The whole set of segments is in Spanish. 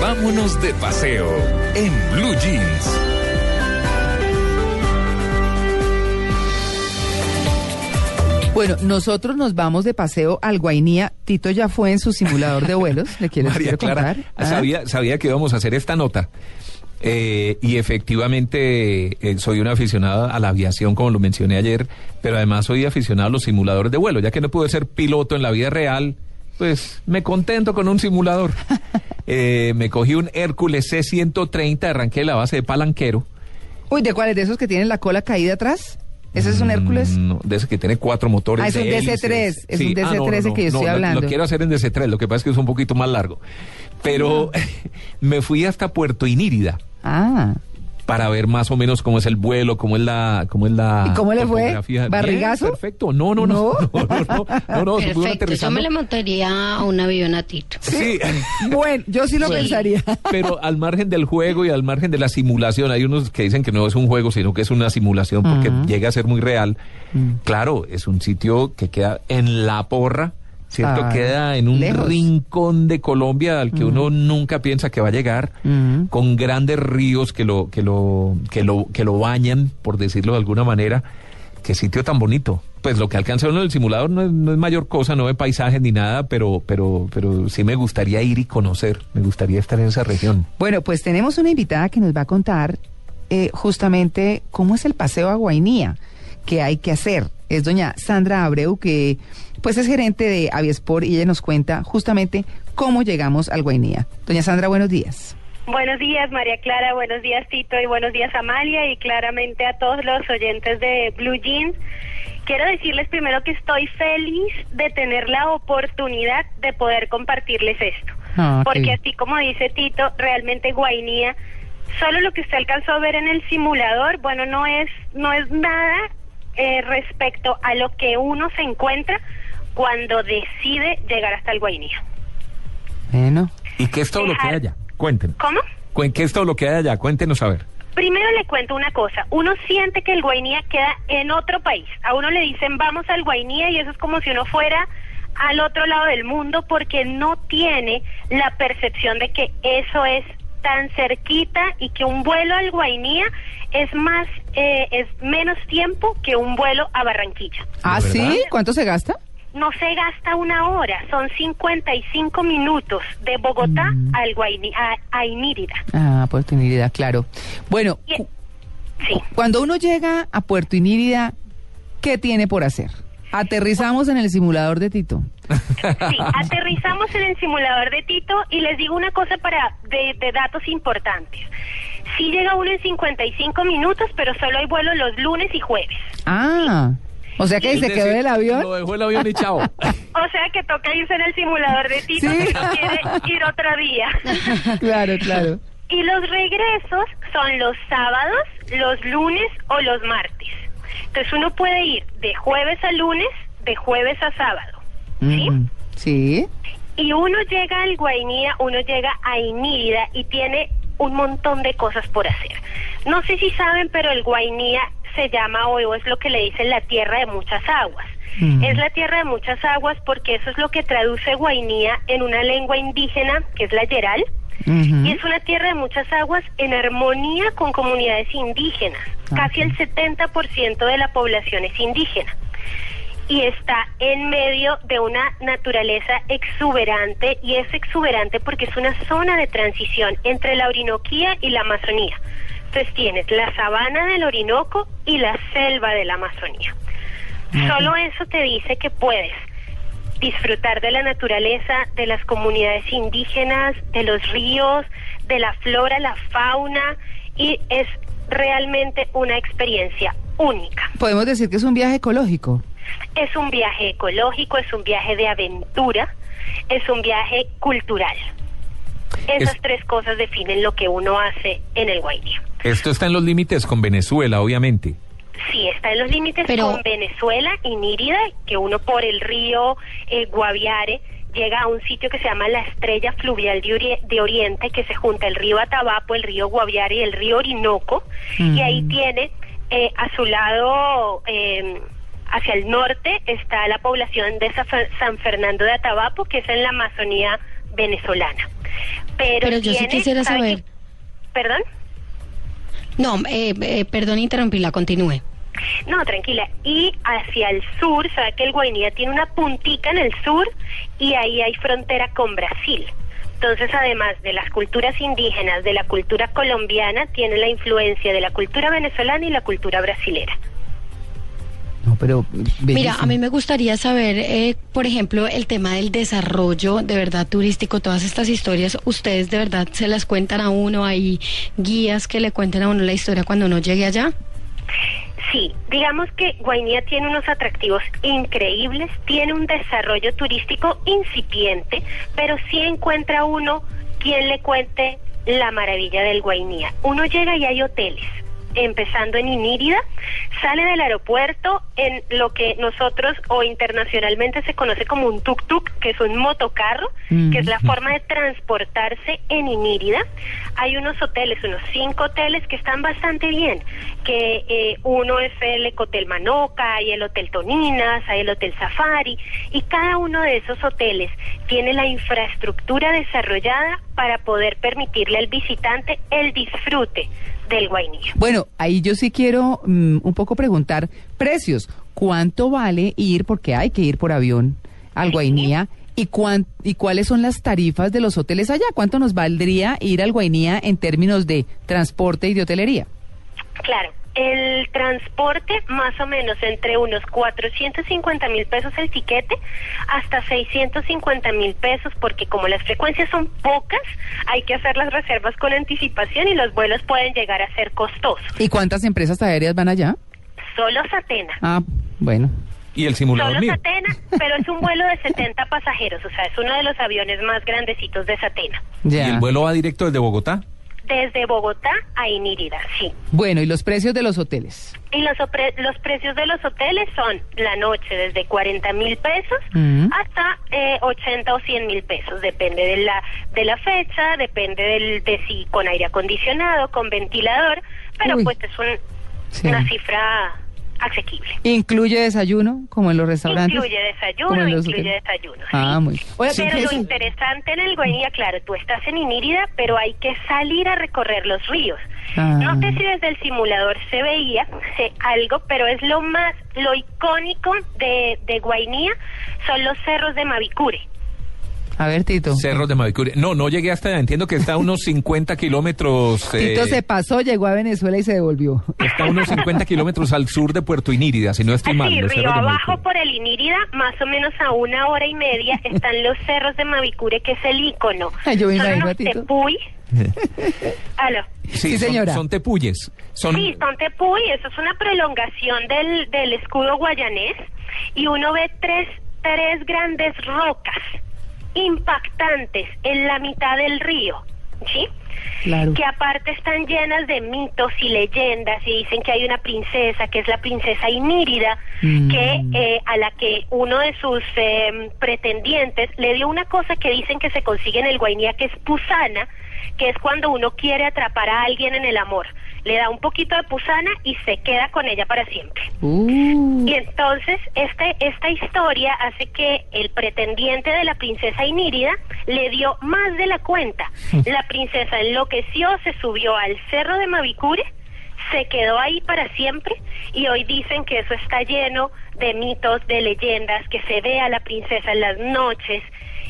Vámonos de paseo en Blue Jeans. Bueno, nosotros nos vamos de paseo al Guainía. Tito ya fue en su simulador de vuelos. ¿Le quiero, María Clara? Ah, sabía, sabía que íbamos a hacer esta nota. Eh, y efectivamente eh, soy un aficionado a la aviación, como lo mencioné ayer, pero además soy aficionado a los simuladores de vuelo, ya que no pude ser piloto en la vida real, pues me contento con un simulador. Eh, me cogí un Hércules C-130, arranqué de la base de Palanquero. Uy, ¿de cuáles? ¿De esos que tienen la cola caída atrás? ¿Ese es un Hércules? Mm, No, de ese que tiene cuatro motores. Ah, es un de hélices. DC-3, es un ah, no, DC-13 no, que yo estoy lo- hablando. Lo quiero hacer en DC-3, lo que pasa es que es un poquito más largo. Pero me fui hasta Puerto Inírida Ah, para ver más o menos cómo es el vuelo, cómo es la, cómo es la ¿Y cómo le fue? ¿Barrigazo? Perfecto. No, no, no. No, no, no. no, no perfecto. Yo me le montaría a un avionatito. Sí. bueno, yo sí lo pensaría. Pero al margen del juego y al margen de la simulación, hay unos que dicen que no es un juego, sino que es una simulación porque llega a ser muy real. Mm. Claro, es un sitio que queda en la porra ¿cierto? Claro. Queda en un Lejos. rincón de Colombia al que uno nunca piensa que va a llegar, con grandes ríos que lo, que lo, que lo, que lo bañan, por decirlo de alguna manera. Qué sitio tan bonito. Pues lo que alcanza uno en el simulador no es, no es mayor cosa, no ve paisajes ni nada, pero, pero, pero sí me gustaría ir y conocer, me gustaría estar en esa región. Bueno, pues tenemos una invitada que nos va a contar eh, justamente cómo es el paseo a Guainía, qué hay que hacer. Es doña Sandra Abreu, que pues es gerente de Aviesport y ella nos cuenta justamente cómo llegamos al Guainía. Doña Sandra, buenos días. Buenos días, María Clara, buenos días, Tito, y buenos días, Amalia, y claramente a todos los oyentes de Blue Jeans. Quiero decirles primero que estoy feliz de tener la oportunidad de poder compartirles esto. Ah, Porque así como dice Tito, realmente Guainía, solo lo que usted alcanzó a ver en el simulador, bueno, no es, no es nada eh, respecto a lo que uno se encuentra cuando decide llegar hasta el Guainía. Bueno, ¿Y qué es todo lo que hay allá? Cuéntenos. ¿Cómo? ¿Qué es todo lo que hay allá? Cuéntenos a ver. Primero le cuento una cosa, uno siente que el Guainía queda en otro país, a uno le dicen vamos al Guainía y eso es como si uno fuera al otro lado del mundo porque no tiene la percepción de que eso es tan cerquita y que un vuelo al Guainía es más, eh, es menos tiempo que un vuelo a Barranquilla. ¿ah, sí? ¿Cuánto se gasta? No se gasta una hora, son 55 minutos de Bogotá al Guainí, a, a Inírida. Ah, Puerto Inírida, claro. Bueno, Y- cu- Sí. cuando uno llega a Puerto Inírida, ¿qué tiene por hacer? Aterrizamos en el simulador de Tito. Sí, aterrizamos en el simulador de Tito y les digo una cosa para de, de datos importantes. Sí llega uno en 55 minutos, pero solo hay vuelo los lunes y jueves. Ah, o sea que Es se quedó decir, del avión. Lo dejó el avión y chao. O sea que toca irse en el simulador de Tito Sí. si no quiere ir otro día. claro, claro. Y los regresos son los sábados, los lunes o los martes. Entonces uno puede ir de jueves a lunes, de jueves a sábado. ¿Sí? Mm, Sí. Y uno llega al Guainía, uno llega a Inírida y tiene un montón de cosas por hacer. No sé si saben, pero el Guainía se llama o es lo que le dicen la tierra de muchas aguas. Mm. Es la tierra de muchas aguas porque eso es lo que traduce Guainía en una lengua indígena que es la yeral. Y es una tierra de muchas aguas en armonía con comunidades indígenas. Ah, Casi el 70% de la población es indígena. Y está en medio de una naturaleza exuberante, y es exuberante porque es una zona de transición entre la Orinoquía y la Amazonía. Entonces tienes la sabana del Orinoco y la selva de la Amazonía. Solo eso te dice que puedes disfrutar de la naturaleza, de las comunidades indígenas, de los ríos, de la flora, la fauna, y es realmente una experiencia única. Podemos decir que es un viaje ecológico. Es un viaje ecológico, es un viaje de aventura, es un viaje cultural. Esas Es- tres cosas definen lo que uno hace en el Guainía. Esto está en los límites con Venezuela, obviamente. Sí, está en los límites Pero- con Venezuela y Nírida, que uno por el río eh, Guaviare llega a un sitio que se llama la Estrella Fluvial de, Ori- de Oriente, que se junta el río Atabapo, el río Guaviare y el río Orinoco, y ahí tiene eh, a su lado, eh, hacia el norte, está la población de Sa- San Fernando de Atabapo, que es en la Amazonía venezolana. Pero, Pero yo sí quisiera ¿sabe saber-? ¿Perdón? No, eh, eh, perdón interrumpirla, continúe. No, tranquila. Y hacia el sur, sabe que el Guainía tiene una puntica en el sur y ahí hay frontera con Brasil. Entonces, además de las culturas indígenas, de la cultura colombiana, tiene la influencia de la cultura venezolana y la cultura brasilera. No, pero... Mira, a mí me gustaría saber, eh, por ejemplo, el tema del desarrollo de verdad turístico, todas estas historias, ustedes de verdad se las cuentan a uno, hay guías que le cuenten a uno la historia cuando uno llegue allá. Sí, digamos que Guainía tiene unos atractivos increíbles, tiene un desarrollo turístico incipiente, pero sí encuentra uno quien le cuente la maravilla del Guainía. Uno llega y hay hoteles, empezando en Inírida, sale del aeropuerto en lo que nosotros o internacionalmente se conoce como un tuk-tuk, que es un motocarro, que es la forma de transportarse en Inírida. Hay unos hoteles, unos cinco hoteles que están bastante bien, que eh, uno es el Ecotel Manoca, hay el Hotel Toninas, hay el Hotel Safari, y cada uno de esos hoteles tiene la infraestructura desarrollada para poder permitirle al visitante el disfrute del. Bueno, ahí yo sí quiero mm, un poco preguntar precios. ¿Cuánto vale ir, porque hay que ir por avión al Guainía? ¿Y, cuán- ¿Y cuáles son las tarifas de los hoteles allá? ¿Cuánto nos valdría ir al Guainía en términos de transporte y de hotelería? Claro, el transporte más o menos entre unos 450 mil pesos el tiquete hasta 650 mil pesos porque como las frecuencias son pocas hay que hacer las reservas con anticipación y los vuelos pueden llegar a ser costosos. ¿Y cuántas empresas aéreas van allá? Solo Satena. Ah, bueno. Y el simulador Solo mío. Satena, pero es un vuelo de 70 pasajeros, o sea, es uno de los aviones más grandecitos de Satena. Ya. ¿Y el vuelo va directo desde Bogotá? Desde Bogotá a Inírida, sí. Bueno, ¿y los precios de los hoteles? Y los, los precios de los hoteles son la noche desde 40 mil pesos Mm. hasta eh, 80 o 100 mil pesos. Depende de la, de la fecha, depende del, de si con aire acondicionado, con ventilador, pero Uy. pues es un- Sí. una cifra asequible. ¿Incluye desayuno, como en los restaurantes? Incluye desayuno, incluye hoteles. desayuno. Ah, sí. muy bien. Pero ¿qué lo es? interesante en el Guainía, claro, tú estás en Inírida, pero hay que salir a recorrer los ríos. Ah. No sé si desde el simulador se veía eh, algo, pero es lo más, lo icónico de, de Guainía son los cerros de Mavicure. A ver, Tito. Cerros de Mavicure. No, no llegué hasta allá. Entiendo que está a unos 50 kilómetros. eh, Tito se pasó, llegó a Venezuela y se devolvió. Está a unos 50 kilómetros al sur de Puerto Inírida, si no estoy mal. Así, los río abajo por el Inírida, más o menos a una hora y media, están los cerros de Mavicure, que es el ícono. Ay, yo me son imagino a unos Tito. tepuy. Aló. Sí, son- señora. Son, tepuyes. Son, Sí, son tepuy, eso es una prolongación del, del escudo guayanés y uno ve tres, tres grandes rocas impactantes en la mitad del río, ¿sí? Claro. Que aparte están llenas de mitos y leyendas y dicen que hay una princesa que es la princesa Inírida Mm. que eh, a la que uno de sus eh, pretendientes le dio una cosa que dicen que se consigue en el Guainía que es pusana, que es cuando uno quiere atrapar a alguien en el amor. Le da un poquito de pusana y se queda con ella para siempre. Uh, Y entonces este, esta historia hace que el pretendiente de la princesa Inírida le dio más de la cuenta. La princesa enloqueció, se subió al cerro de Mavicure, se quedó ahí para siempre y hoy dicen que eso está lleno de mitos, de leyendas, que se ve a la princesa en las noches.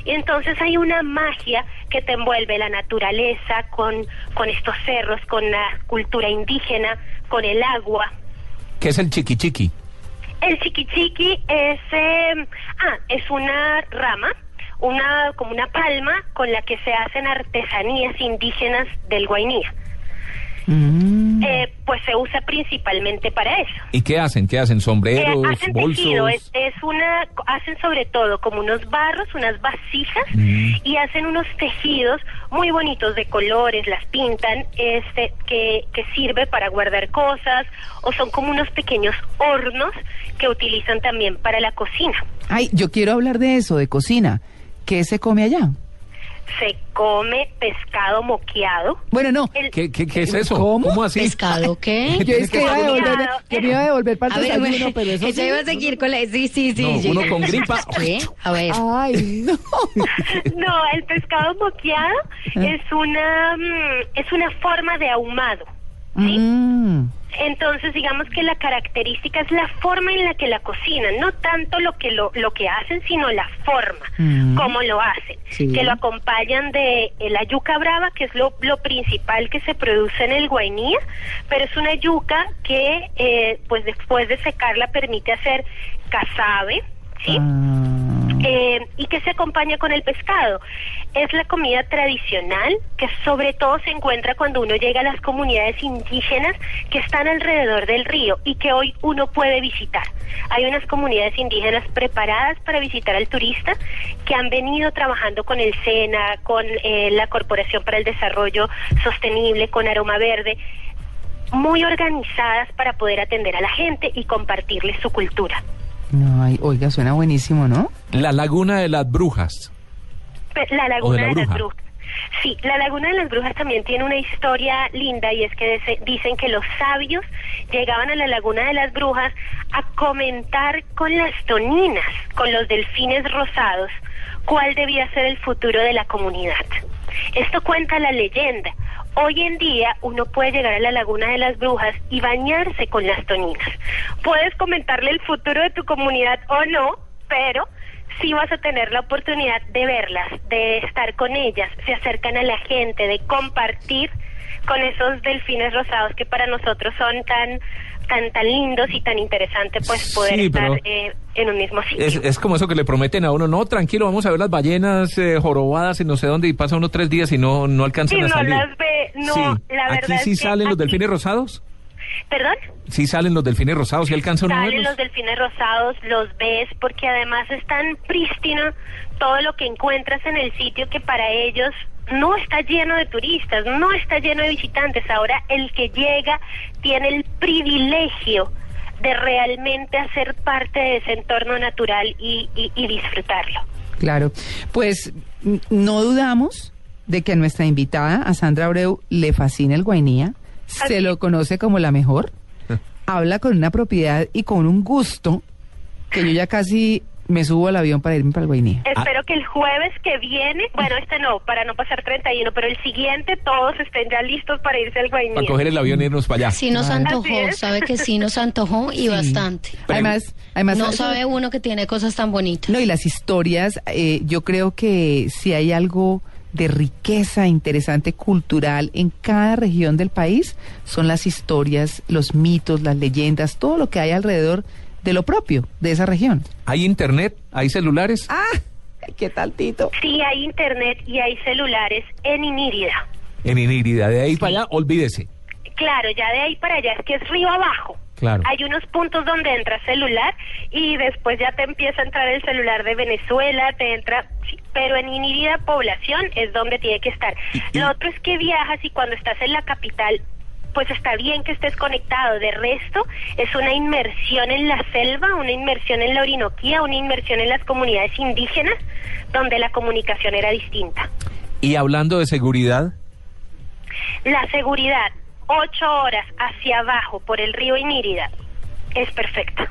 Y entonces hay una magia que te envuelve la naturaleza con, con estos cerros, con la cultura indígena, con el agua. ¿Qué es el chiqui chiqui? El chiquichiqui es, eh, ah, es una rama, una como una palma con la que se hacen artesanías indígenas del Guainía. Mm. eh, pues se usa principalmente para eso. ¿Y qué hacen? ¿Qué hacen? Eh, ¿Sombreros, hacen bolsos? tejido, es, es una, hacen sobre todo como unos barros, unas vasijas Mm. y hacen unos tejidos muy bonitos de colores, las pintan, este, que, que sirve para guardar cosas o son como unos pequeños hornos que utilizan también para la cocina. Ay, yo quiero hablar de eso, de cocina. ¿Qué se come allá? Se come pescado moqueado. Bueno, no. El- ¿Qué, qué, qué es eso? ¿Cómo? así? ¿Pescado qué? Yo es que iba a devolver, yo me iba a devolver para el ver, desayuno, bueno, pero eso ella sí. iba a seguir con la... Sí, sí, sí. No, uno con gripa. ¿Qué? A ver. Ay, no. No, el pescado moqueado es una mm, es una forma de ahumado. ¿sí? Mm. Entonces, digamos que la característica es la forma en la que la cocinan, no tanto lo que lo, lo que hacen, sino la forma, Mm. cómo lo hacen. Sí. Que lo acompañan de eh, la yuca brava, que es lo, lo principal que se produce en el Guainía, pero es una yuca que, eh, pues después de secarla, permite hacer casabe, ¿sí? Ah. Eh, y que se acompaña con el pescado. Es la comida tradicional que sobre todo se encuentra cuando uno llega a las comunidades indígenas que están alrededor del río y que hoy uno puede visitar. Hay unas comunidades indígenas preparadas para visitar al turista que han venido trabajando con el SENA, con eh, la Corporación para el Desarrollo Sostenible, con Aroma Verde muy organizadas para poder atender a la gente y compartirles su cultura. No, ay, oiga, suena buenísimo, ¿no? La Laguna de las Brujas. La Laguna de la de, las Bruja. Brujas. Sí, la Laguna de las Brujas también tiene una historia linda y es que dicen que los sabios llegaban a la Laguna de las Brujas a comentar con las toninas, con los delfines rosados, cuál debía ser el futuro de la comunidad. Esto cuenta la leyenda. Hoy en día uno puede llegar a la Laguna de las Brujas y bañarse con las toninas. Puedes comentarle el futuro de tu comunidad o no, pero sí vas a tener la oportunidad de verlas, de estar con ellas, se acercan a la gente, de compartir con esos delfines rosados que para nosotros son tan tan tan lindos y tan interesantes pues poder Sí, estar eh, en un mismo sitio. Es, es como eso que le prometen a uno, no, tranquilo, vamos a ver las ballenas eh, jorobadas y no sé dónde, y pasa uno tres días y no, no alcanzan a no salir. las ve, no, Sí. la verdad ¿Aquí sí es que salen los delfines rosados? ¿Perdón? Sí salen los delfines rosados, ¿sí alcanzan a Salen los delfines rosados, los ves, porque además es tan prístino todo lo que encuentras en el sitio que para ellos no está lleno de turistas, no está lleno de visitantes. Ahora el que llega tiene el privilegio de realmente hacer parte de ese entorno natural y, y- y disfrutarlo. Claro. Pues no dudamos de que a nuestra invitada, a Sandra Abreu, le fascina el Guainía, se lo conoce como la mejor, habla con una propiedad y con un gusto que yo ya casi me subo al avión para irme para el Guainía. Espero que el jueves que viene, bueno, este no, para no pasar 31, pero el siguiente todos estén ya listos para irse al Guainía. Para coger el avión e irnos para allá. Sí nos antojó, sabe que sí nos antojó y bastante. Además, además No sabe uno que tiene cosas tan bonitas. No, y las historias, eh, yo creo que si hay algo de riqueza interesante cultural en cada región del país, son las historias, los mitos, las leyendas, todo lo que hay alrededor de lo propio de esa región. ¿Hay internet? ¿Hay celulares? Ah, ¿qué tal, Tito? Sí, hay internet y hay celulares en Inírida. En Inírida, de ahí para allá, olvídese. Claro, ya de ahí para allá es que es río abajo. Claro. Hay unos puntos donde entra celular y después ya te empieza a entrar el celular de Venezuela, te entra, sí, pero en Inírida población es donde tiene que estar. Lo otro es que viajas y cuando estás en la capital, pues está bien que estés conectado. De resto, es una inmersión en la selva, una inmersión en la Orinoquía, una inmersión en las comunidades indígenas, donde la comunicación era distinta. Y hablando de seguridad, La seguridad, ocho horas hacia abajo por el río Inírida, es perfecta.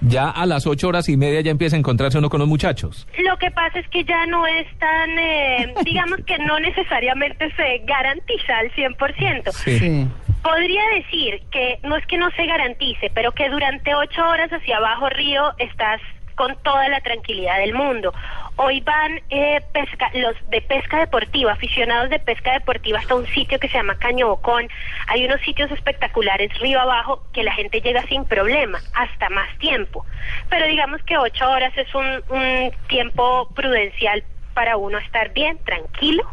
ya a las ocho horas y media ya empieza a encontrarse uno con los muchachos. Lo que pasa es que ya no es tan, eh, digamos que no necesariamente se garantiza al 100%. Sí. Podría decir que no es que no se garantice, pero que durante ocho horas hacia abajo río estás con toda la tranquilidad del mundo. Hoy van eh, pesca, los de pesca deportiva, aficionados de pesca deportiva hasta un sitio que se llama Caño Bocón. Hay unos sitios espectaculares río abajo que la gente llega sin problema, hasta más tiempo. Pero digamos que ocho horas es un, un tiempo prudencial para uno estar bien, tranquilo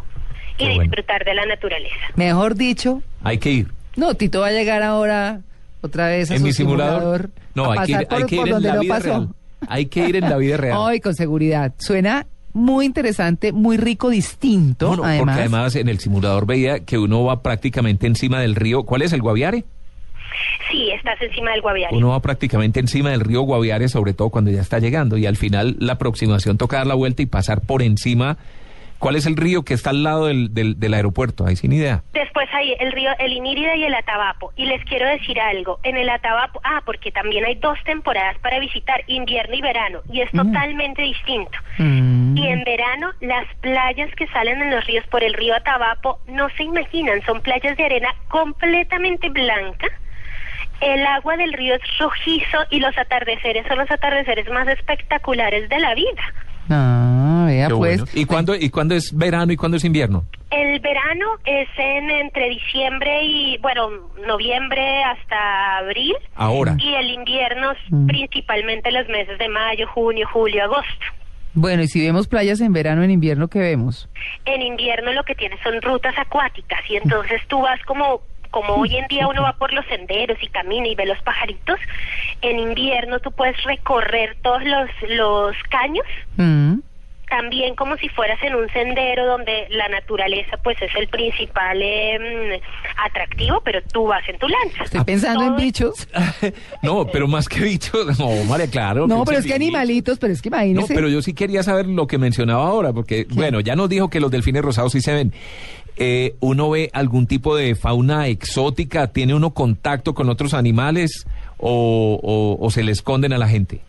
y bueno. disfrutar de la naturaleza. Mejor dicho, Hay que ir. No, Tito va a llegar ahora otra vez a en su mi simulador. No, a hay que ir, pasar por- hay que ir por en donde la no vida pasó. real. Hay que ir en la vida real. Ay, con seguridad. Suena muy interesante, muy rico, distinto. No, no, además. porque además en el simulador veía que uno va prácticamente encima del río. ¿Cuál es el Guaviare? Sí, estás encima del Guaviare. Uno va prácticamente encima del río Guaviare, sobre todo cuando ya está llegando. Y al final la aproximación toca dar la vuelta y pasar por encima. ¿Cuál es el río que está al lado del, del, del aeropuerto? Ahí sin idea. Después el río, el Inírida y el Atabapo. Y les quiero decir algo, en el Atabapo, ah, porque también hay dos temporadas para visitar, invierno y verano, y es totalmente distinto. Mm. Y en verano, las playas que salen en los ríos por el río Atabapo no se imaginan, son playas de arena completamente blanca. El agua del río es rojizo y los atardeceres son los atardeceres más espectaculares de la vida. Ah, vea Qué pues. bueno. ¿Y cuándo, ¿Y cuándo es verano y cuándo es invierno? El verano es en entre diciembre y, bueno, noviembre hasta abril. Ahora. Y el invierno es Mm. principalmente los meses de mayo, junio, julio, agosto. Bueno, y si vemos playas en verano, en invierno, ¿qué vemos? En invierno lo que tienes son rutas acuáticas y entonces tú vas como como hoy en día uno va por los senderos y camina y ve los pajaritos, en invierno tú puedes recorrer todos los, los caños, Mm. También como si fueras en un sendero donde la naturaleza pues es el principal eh, mm, atractivo, pero tú vas en tu lanza. Estoy pensando en bichos. No, pero más que bichos, no, María, claro. No, pero es que animalitos, pero es que No, imagínese. pero yo sí quería saber lo que mencionaba ahora, porque, bueno, ya nos dijo que los delfines rosados sí se ven. Eh, ¿Uno ve algún tipo de fauna exótica? ¿Tiene uno contacto con otros animales o, o- o se le esconden a la gente?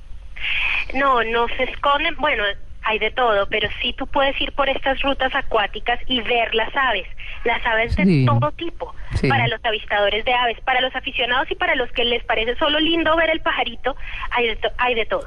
No, no se esconden, bueno, hay de todo, pero sí tú puedes ir por estas rutas acuáticas y ver las aves, las aves de Sí. todo tipo, Sí. para los avistadores de aves, para los aficionados y para los que les parece solo lindo ver el pajarito, hay de, to- hay de todo.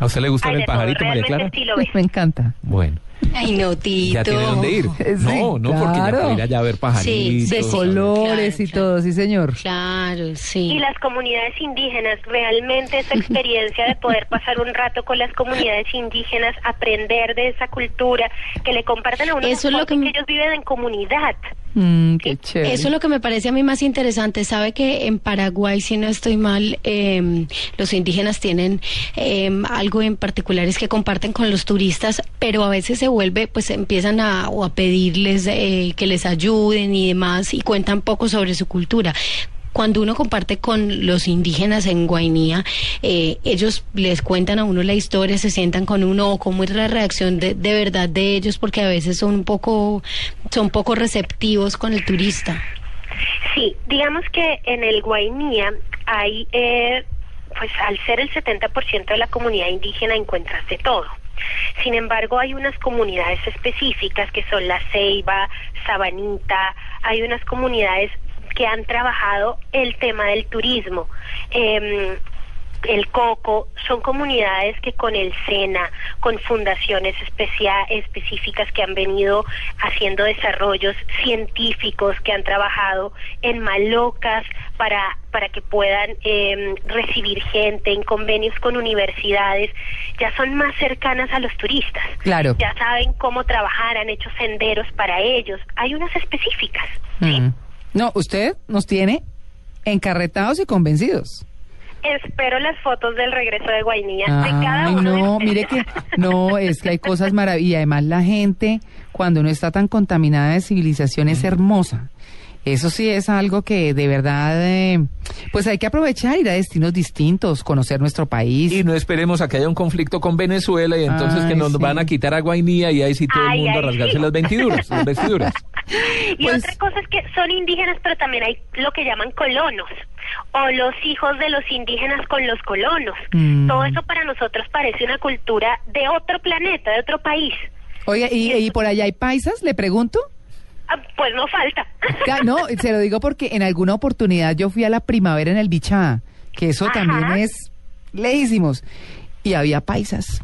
¿A usted le gusta Hay el todo, pajarito, María Clara? sí lo ves. Me encanta. Bueno, Ay, no, Tito. ya tiene dónde ir. Sí, no, no, porque ya puede ir allá a ver pajaritos. Sí, De colores claro, y claro. todo, sí, señor. Claro, sí. Y las comunidades indígenas, realmente esa experiencia de poder pasar un rato con las comunidades indígenas, aprender de esa cultura, que le compartan a uno Eso es lo que ellos viven en comunidad. Mm, qué chévere. Eso es lo que me parece a mí más interesante. Sabe que en Paraguay, si no estoy mal, eh, los indígenas tienen eh, algo en particular es que comparten con los turistas, pero a veces se vuelve, pues empiezan a, o a pedirles eh, que les ayuden y demás y cuentan poco sobre su cultura. Cuando uno comparte con los indígenas en Guainía, eh, ellos les cuentan a uno la historia, se sientan con uno o cómo es la reacción de, de verdad de ellos, porque a veces son un poco, son poco receptivos con el turista. Sí, digamos que en el Guainía hay, eh, pues al ser el 70% de la comunidad indígena encuentras de todo. Sin embargo, hay unas comunidades específicas que son la Ceiba, Sabanita, hay unas comunidades que han trabajado el tema del turismo. Em, el Coco, son comunidades que con el SENA, con fundaciones específicas que han venido haciendo desarrollos científicos, que han trabajado en malocas para, para que puedan eh, recibir gente, en convenios con universidades, ya son más cercanas a los turistas. Claro. Ya saben cómo trabajar, han hecho senderos para ellos. Hay unas específicas. ¿sí? No, usted nos tiene encarretados y convencidos. Espero las fotos del regreso de Guainía de cada uno no, mire que no, es que hay cosas maravillosas. Y además la gente, cuando no está tan contaminada de civilización, es hermosa. Eso sí es algo que de verdad, eh, pues hay que aprovechar, ir a destinos distintos, conocer nuestro país. Y no esperemos a que haya un conflicto con Venezuela y entonces Ay, que nos sí. van a quitar a Guainía y ahí sí todo Ay, el mundo a rasgarse sí. las vestiduras, las vestiduras. Y Pues- otra cosa es que son indígenas, pero también hay lo que llaman colonos, o los hijos de los indígenas con los colonos. Mm. Todo eso para nosotros parece una cultura de otro planeta, de otro país. Oiga, ¿y, y por allá hay paisas? Le pregunto. Ah, pues no falta. No, se lo digo porque en alguna oportunidad yo fui a la primavera en el Bichá, que eso Ajá. también es lejísimos, y había paisas.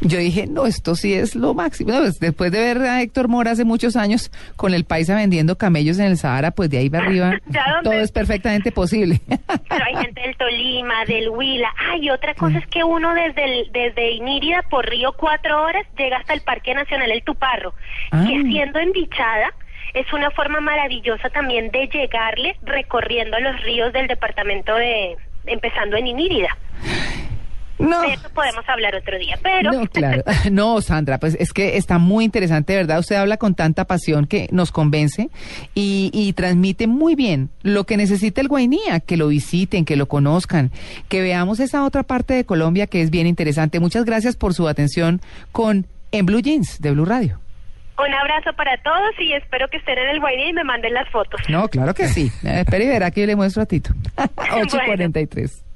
Yo dije, no, esto sí es lo máximo. No, pues, después de ver a Héctor Mora hace muchos años con el paisa vendiendo camellos en el Sahara, pues de ahí para arriba todo es perfectamente posible. Pero hay gente del Tolima, del Huila. Ay, otra cosa es que uno desde el, desde Inírida por río cuatro horas llega hasta el Parque Nacional El Tuparro, Ah. que siendo embichada es una forma maravillosa también de llegarle recorriendo los ríos del departamento de, empezando en Inírida. No. De eso podemos hablar otro día, pero... No, claro. No, Sandra, pues es que está muy interesante, ¿verdad? Usted habla con tanta pasión que nos convence y, y transmite muy bien lo que necesita el Guainía, que lo visiten, que lo conozcan, que veamos esa otra parte de Colombia que es bien interesante. Muchas gracias por su atención con En Blue Jeans de Blue Radio. Un abrazo para todos y espero que estén en el Guainí y me manden las fotos. No, claro que sí. Espere y verá que yo le muestro a Tito. 8.43.